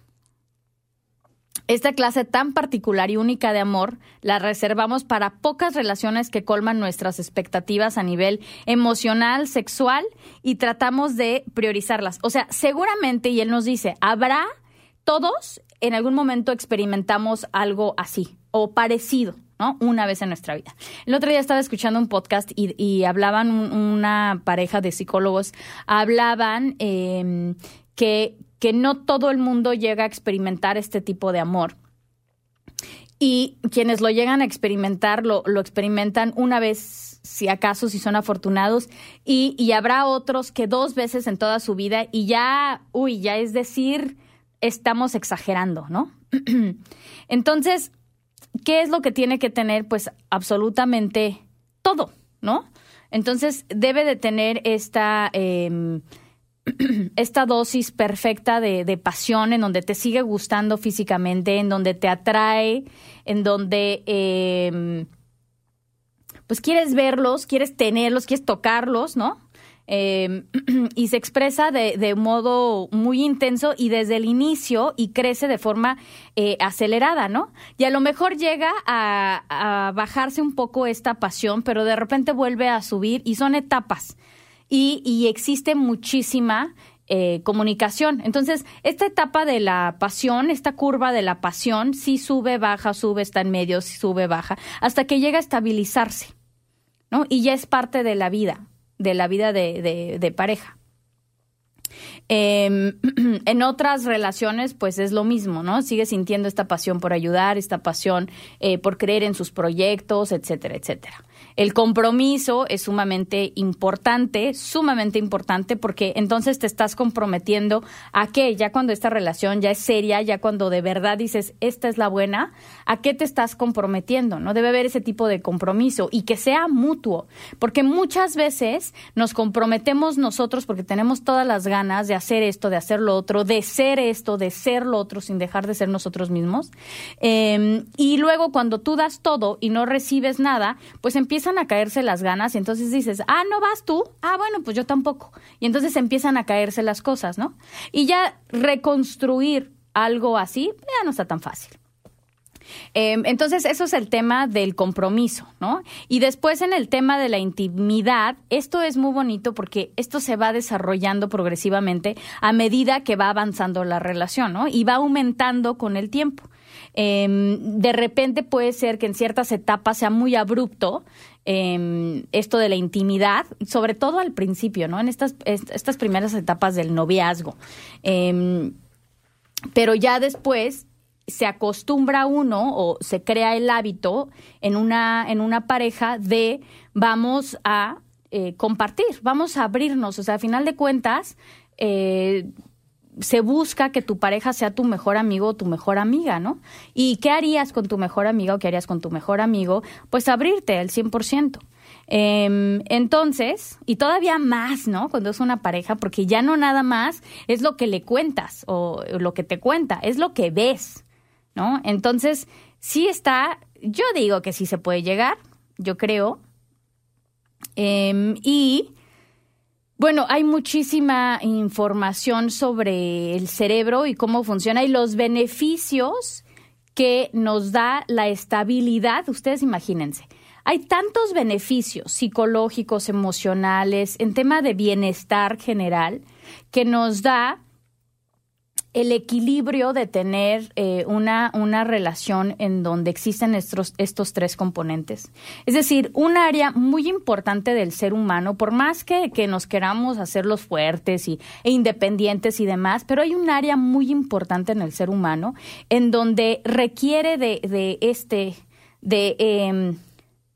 Esta clase tan particular y única de amor la reservamos para pocas relaciones que colman nuestras expectativas a nivel emocional, sexual y tratamos de priorizarlas. O sea, seguramente, y él nos dice, habrá todos en algún momento experimentamos algo así o parecido. ¿no? Una vez en nuestra vida. El otro día estaba escuchando un podcast y, hablaban una pareja de psicólogos, hablaban em, que, que no todo el mundo llega a experimentar este tipo de amor. Y quienes lo llegan a experimentar, lo, lo experimentan una vez, si acaso, si son afortunados, y, y habrá otros que dos veces en toda su vida, y ya, uy, ya es decir, estamos exagerando, ¿no? Entonces, ¿qué es lo que tiene que tener? Pues absolutamente todo, ¿no? Entonces, debe de tener esta, em, esta dosis perfecta de, pasión en donde te sigue gustando físicamente, en donde te atrae, en donde... Em, pues quieres verlos, quieres tenerlos, quieres tocarlos, ¿no? Eh, y se expresa de, de, modo muy intenso y desde el inicio y crece de forma eh, acelerada, ¿no? Y a lo mejor llega a, a, bajarse un poco esta pasión, pero de repente vuelve a subir y son etapas. Y, y existe muchísima eh, comunicación. Entonces, esta etapa de la pasión, esta curva de la pasión, sí sube, baja, sube, está en medio, sube, baja, hasta que llega a estabilizarse, ¿no? Y ya es parte de la vida de la vida de, de, pareja. Eh, en otras relaciones, pues es lo mismo, ¿no? Sigue sintiendo esta pasión por ayudar, esta pasión eh, por creer en sus proyectos, etcétera, etcétera. El compromiso es sumamente importante, sumamente importante, porque entonces te estás comprometiendo a que ya cuando esta relación ya es seria, ya cuando de verdad dices, esta es la buena, ¿a qué te estás comprometiendo? No debe haber ese tipo de compromiso y que sea mutuo, porque muchas veces nos comprometemos nosotros porque tenemos todas las ganas de hacer esto, de hacer lo otro, de ser esto, de ser lo otro, sin dejar de ser nosotros mismos. Eh, y luego cuando tú das todo y no recibes nada, pues empiezas empiezan a caerse las ganas y entonces dices, ah, no vas tú, ah, bueno, pues yo tampoco. Y entonces empiezan a caerse las cosas, ¿no? Y ya reconstruir algo así ya no está tan fácil. Em, entonces, eso es el tema del compromiso, ¿no? Y después en el tema de la intimidad, esto es muy bonito porque esto se va desarrollando progresivamente a medida que va avanzando la relación, ¿no? Y va aumentando con el tiempo. Em, de repente puede ser que en ciertas etapas sea muy abrupto eh, esto de la intimidad, sobre todo al principio, ¿no? En estas, estas primeras etapas del noviazgo. Eh, pero ya después se acostumbra uno o se crea el hábito en una, en una pareja de vamos a eh, compartir, vamos a abrirnos. O sea, a final de cuentas, eh, se busca que tu pareja sea tu mejor amigo o tu mejor amiga, ¿no? ¿Y qué harías con tu mejor amiga o qué harías con tu mejor amigo? Pues abrirte al 100%. Eh, entonces, y todavía más, ¿no? Cuando es una pareja, porque ya no nada más es lo que le cuentas o lo que te cuenta, es lo que ves, ¿no? Entonces, sí está, yo digo que sí se puede llegar, yo creo. Eh, y bueno, hay muchísima información sobre el cerebro y cómo funciona y los beneficios que nos da la estabilidad. Ustedes imagínense, hay tantos beneficios psicológicos, emocionales, en tema de bienestar general, que nos da el equilibrio de tener eh, una, una relación en donde existen estos, estos tres componentes. Es decir, un área muy importante del ser humano, por más que, que nos queramos hacerlos fuertes y, e independientes y demás, pero hay un área muy importante en el ser humano en donde requiere de, de este, de, eh,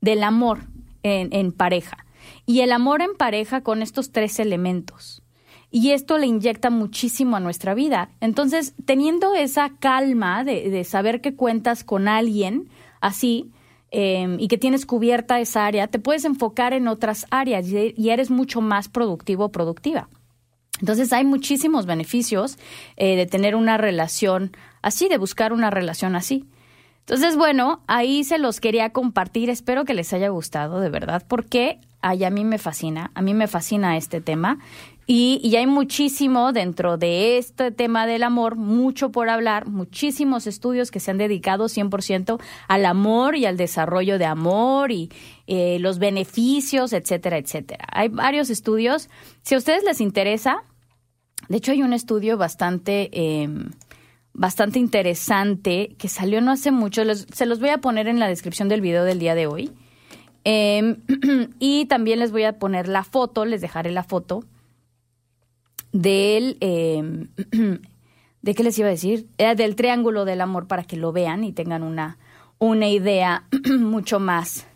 del amor en, en pareja. Y el amor en pareja con estos tres elementos y esto le inyecta muchísimo a nuestra vida. Entonces, teniendo esa calma de, de saber que cuentas con alguien así eh, y que tienes cubierta esa área, te puedes enfocar en otras áreas y, y eres mucho más productivo o productiva. Entonces hay muchísimos beneficios eh, de tener una relación así, de buscar una relación así. Entonces, bueno, ahí se los quería compartir. Espero que les haya gustado, de verdad, porque ay, a mí me fascina, a mí me fascina este tema. Y, y, hay muchísimo dentro de este tema del amor, mucho por hablar, muchísimos estudios que se han dedicado 100% al amor y al desarrollo de amor y eh, los beneficios, etcétera, etcétera. Hay varios estudios. Si a ustedes les interesa, de hecho hay un estudio bastante... Eh, bastante interesante que salió no hace mucho, se los voy a poner en la descripción del video del día de hoy. Eh, y también les voy a poner la foto, les dejaré la foto del... Eh, ¿De qué les iba a decir? Era del triángulo del amor para que lo vean y tengan una, una idea mucho más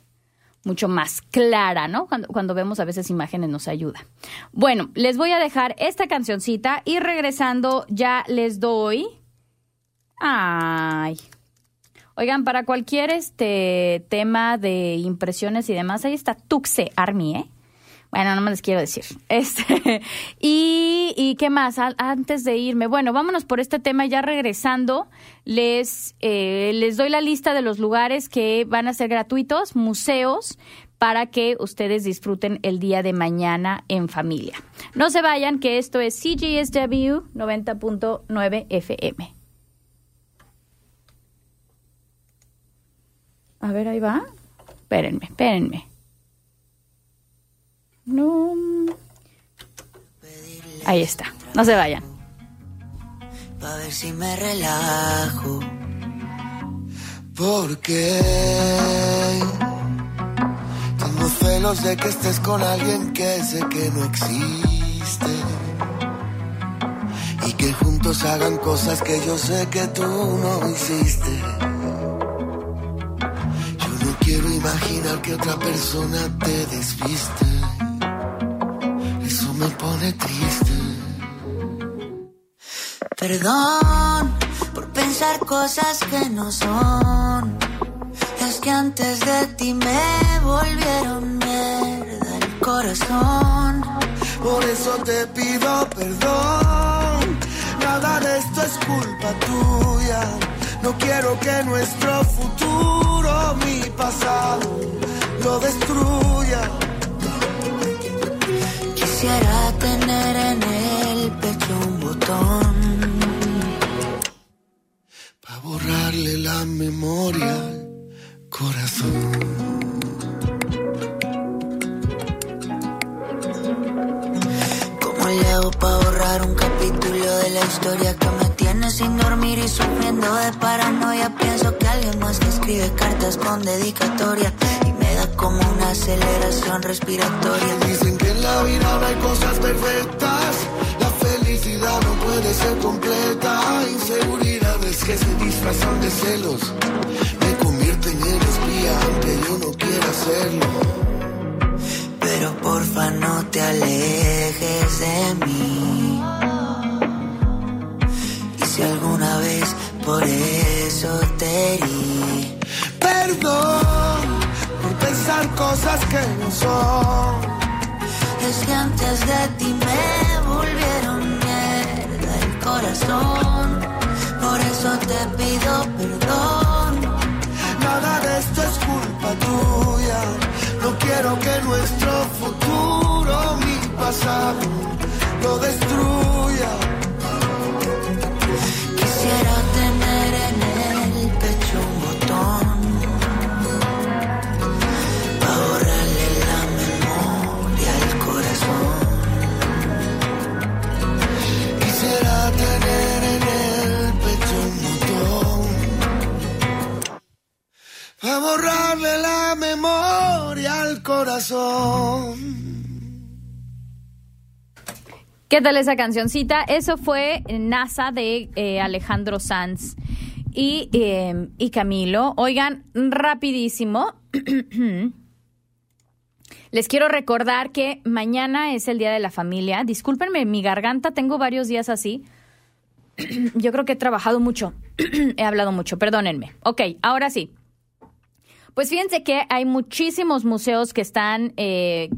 mucho más clara, ¿no? Cuando, cuando vemos a veces imágenes nos ayuda. Bueno, les voy a dejar esta cancioncita y regresando ya les doy. Ay. Oigan, para cualquier este tema de impresiones y demás, ahí está Tuxe Army, ¿eh? Bueno, no me les quiero decir. Este, y, qué más, antes de irme, bueno, vámonos por este tema ya regresando. Les, eh, les doy la lista de los lugares que van a ser gratuitos, museos, para que ustedes disfruten el día de mañana en familia. No se vayan, que esto es CGSW 90.9 FM. A ver, ahí va. Espérenme, espérenme. No. Ahí está. No se vayan. Pa' ver si me relajo. Porque tengo celos de que estés con alguien que sé que no existe. Y que juntos hagan cosas que yo sé que tú no hiciste. Yo no quiero imaginar que otra persona te desviste. Me pone triste. Perdón por pensar cosas que no son. Es que antes de ti me volvieron mierda el corazón. Por eso te pido perdón. Nada de esto es culpa tuya. No quiero que nuestro futuro, mi pasado, lo destruya. Quisiera tener en el pecho un botón. Pa' borrarle la memoria al corazón. ¿Cómo le hago para borrar un capítulo de la historia que me tiene sin dormir y sufriendo de paranoia? Pienso que alguien más que escribe cartas con dedicatoria y me da como una aceleración respiratoria. Dicen que en la vida no hay cosas perfectas. La felicidad no puede ser completa. Inseguridades que se disfrazan de celos. Me convierten en espía aunque yo no quiera serlo. Pero porfa no te alejes de mí. Y si alguna vez por eso te herí, Perdón por pensar cosas que no son. Es que antes de ti me volvieron mierda el corazón. Por eso te pido perdón. Nada de esto es culpa tuya. No quiero que nuestro futuro, mi pasado, lo destruya. Para borrarle la memoria al corazón. ¿Qué tal esa cancioncita? Eso fue NASA de eh, Alejandro Sanz y, eh, y Camilo. Oigan, rapidísimo. Les quiero recordar que mañana es el Día de la Familia. Discúlpenme, mi garganta, tengo varios días así. Yo creo que he trabajado mucho. he hablado mucho, perdónenme. Ok, ahora sí. Pues fíjense que hay muchísimos museos que están, eh,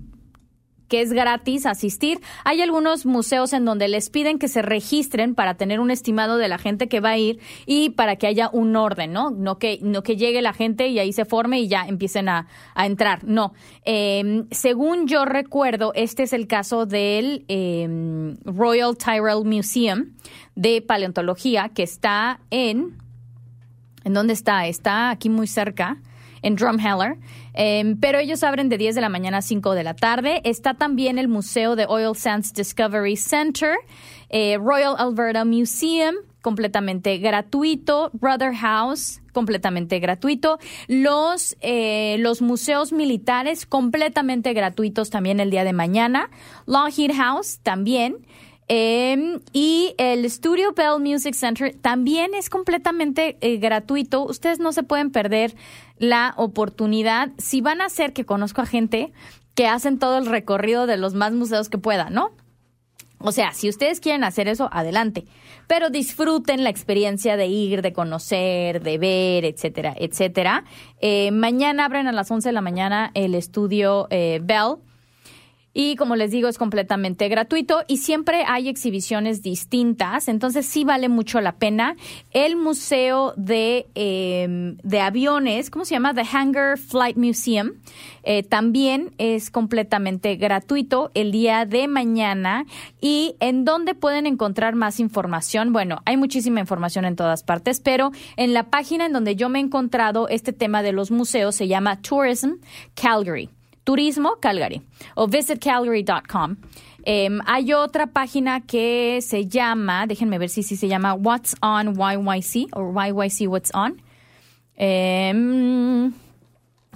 que es gratis asistir. Hay algunos museos en donde les piden que se registren para tener un estimado de la gente que va a ir y para que haya un orden, ¿no? No que, no que llegue la gente y ahí se forme y ya empiecen a, a entrar. No. Eh, según yo recuerdo, este es el caso del eh, Royal Tyrrell Museum de Paleontología que está en... ¿En dónde está? Está aquí muy cerca en Drumheller, eh, pero ellos abren de 10 de la mañana a 5 de la tarde. Está también el Museo de Oil Sands Discovery Center, eh, Royal Alberta Museum, completamente gratuito, Brother House, completamente gratuito, los, eh, los museos militares, completamente gratuitos también el día de mañana, Lockheed House también. Eh, y el Studio Bell Music Center también es completamente eh, gratuito. Ustedes no se pueden perder la oportunidad. Si van a hacer que conozco a gente que hacen todo el recorrido de los más museos que puedan, ¿no? O sea, si ustedes quieren hacer eso, adelante. Pero disfruten la experiencia de ir, de conocer, de ver, etcétera, etcétera. Eh, mañana abren a las 11 de la mañana el estudio eh, Bell. Y como les digo, es completamente gratuito y siempre hay exhibiciones distintas, entonces sí vale mucho la pena. El Museo de, em, de Aviones, ¿cómo se llama? The Hangar Flight Museum, eh, también es completamente gratuito el día de mañana. ¿Y en dónde pueden encontrar más información? Bueno, hay muchísima información en todas partes, pero en la página en donde yo me he encontrado este tema de los museos se llama Tourism Calgary. Turismo Calgary o visitcalgary.com. Em, hay otra página que se llama, déjenme ver si, si se llama What's on YYC o YYC What's on. Em,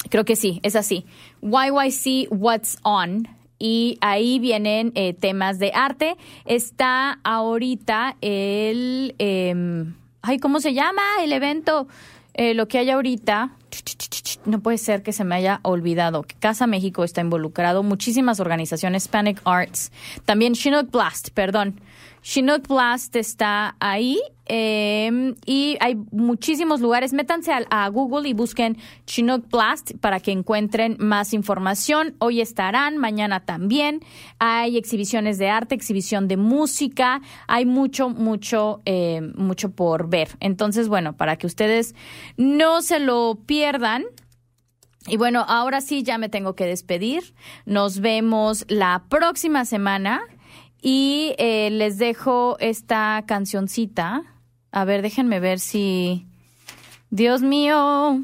creo que sí, es así. YYC What's on. Y ahí vienen eh, temas de arte. Está ahorita el... Em, ay, ¿cómo se llama? El evento, eh, lo que hay ahorita no puede ser que se me haya olvidado que Casa México está involucrado, muchísimas organizaciones, Panic Arts, también Chinook Blast, perdón. Chinook Blast está ahí em, y hay muchísimos lugares. Métanse a, Google y busquen Chinook Blast para que encuentren más información. Hoy estarán, mañana también. Hay exhibiciones de arte, exhibición de música. Hay mucho, mucho, em, mucho por ver. Entonces, bueno, para que ustedes no se lo pierdan. Y bueno, ahora sí ya me tengo que despedir. Nos vemos la próxima semana y eh, les dejo esta cancioncita. A ver, déjenme ver si... Dios mío.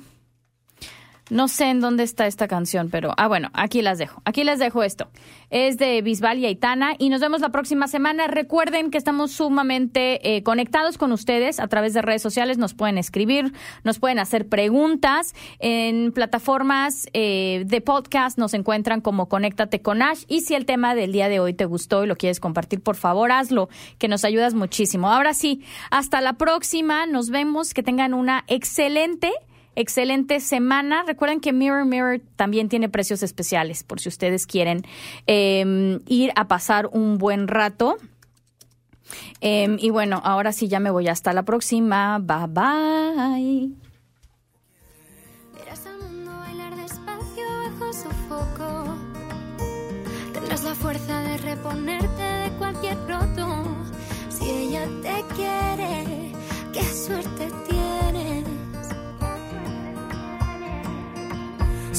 No sé en dónde está esta canción, pero ah, bueno, aquí las dejo. Aquí les dejo esto. Es de Bisbal y Aitana y nos vemos la próxima semana. Recuerden que estamos sumamente eh, conectados con ustedes a través de redes sociales. Nos pueden escribir, nos pueden hacer preguntas. En plataformas eh, de podcast nos encuentran como Conéctate con Ash. Y si el tema del día de hoy te gustó y lo quieres compartir, por favor, hazlo, que nos ayudas muchísimo. Ahora sí, hasta la próxima. Nos vemos. Que tengan una excelente excelente semana. Recuerden que Mirror Mirror también tiene precios especiales por si ustedes quieren em, ir a pasar un buen rato. Em, y bueno, ahora sí ya me voy. Hasta la próxima. Bye bye. Verás al mundo bailar despacio bajo su foco. Tendrás la fuerza de reponerte de cualquier roto. Si ella te quiere, qué suerte tienes.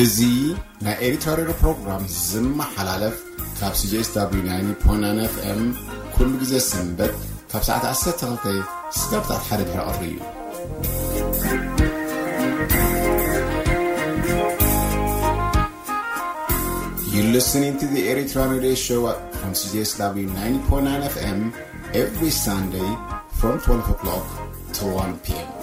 እዚ ናይ ኤሪትራ ሬድዮ ፕሮግራም ዝመሓላለፍ ካብ ሲጅስw 9 fm ኩሉ ግዜ ሰንበት ካብ ሰዓት 12 ስጋብታት ሓደ ድሕሪ ቀሪ እዩ You're listening to the Eritrean Radio Show from CJSW 90.9 FM every Sunday from 12 o'clock to 1 p.m.